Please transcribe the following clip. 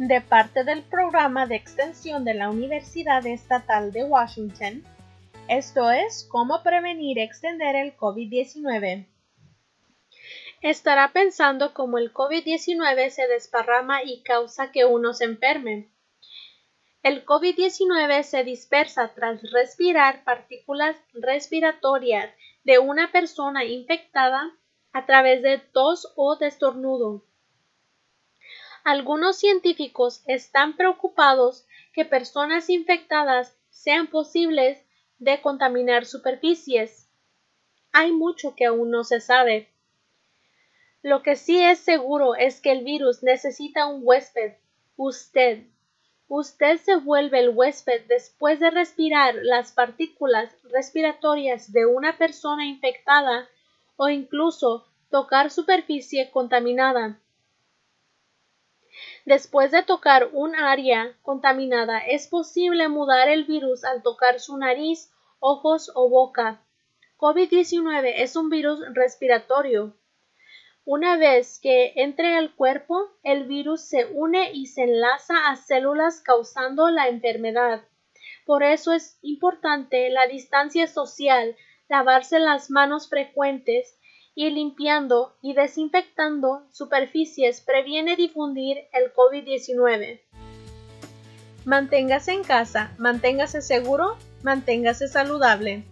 de parte del programa de extensión de la Universidad Estatal de Washington. Esto es cómo prevenir y extender el COVID-19. Estará pensando cómo el COVID-19 se desparrama y causa que uno se enferme. El COVID-19 se dispersa tras respirar partículas respiratorias de una persona infectada a través de tos o de estornudo. Algunos científicos están preocupados que personas infectadas sean posibles de contaminar superficies. Hay mucho que aún no se sabe. Lo que sí es seguro es que el virus necesita un huésped, usted. Usted se vuelve el huésped después de respirar las partículas respiratorias de una persona infectada o incluso tocar superficie contaminada. Después de tocar un área contaminada, es posible mudar el virus al tocar su nariz, ojos o boca. COVID-19 es un virus respiratorio. Una vez que entre al cuerpo, el virus se une y se enlaza a células causando la enfermedad. Por eso es importante la distancia social, lavarse las manos frecuentes y limpiando y desinfectando superficies previene difundir el COVID-19. Manténgase en casa, manténgase seguro, manténgase saludable.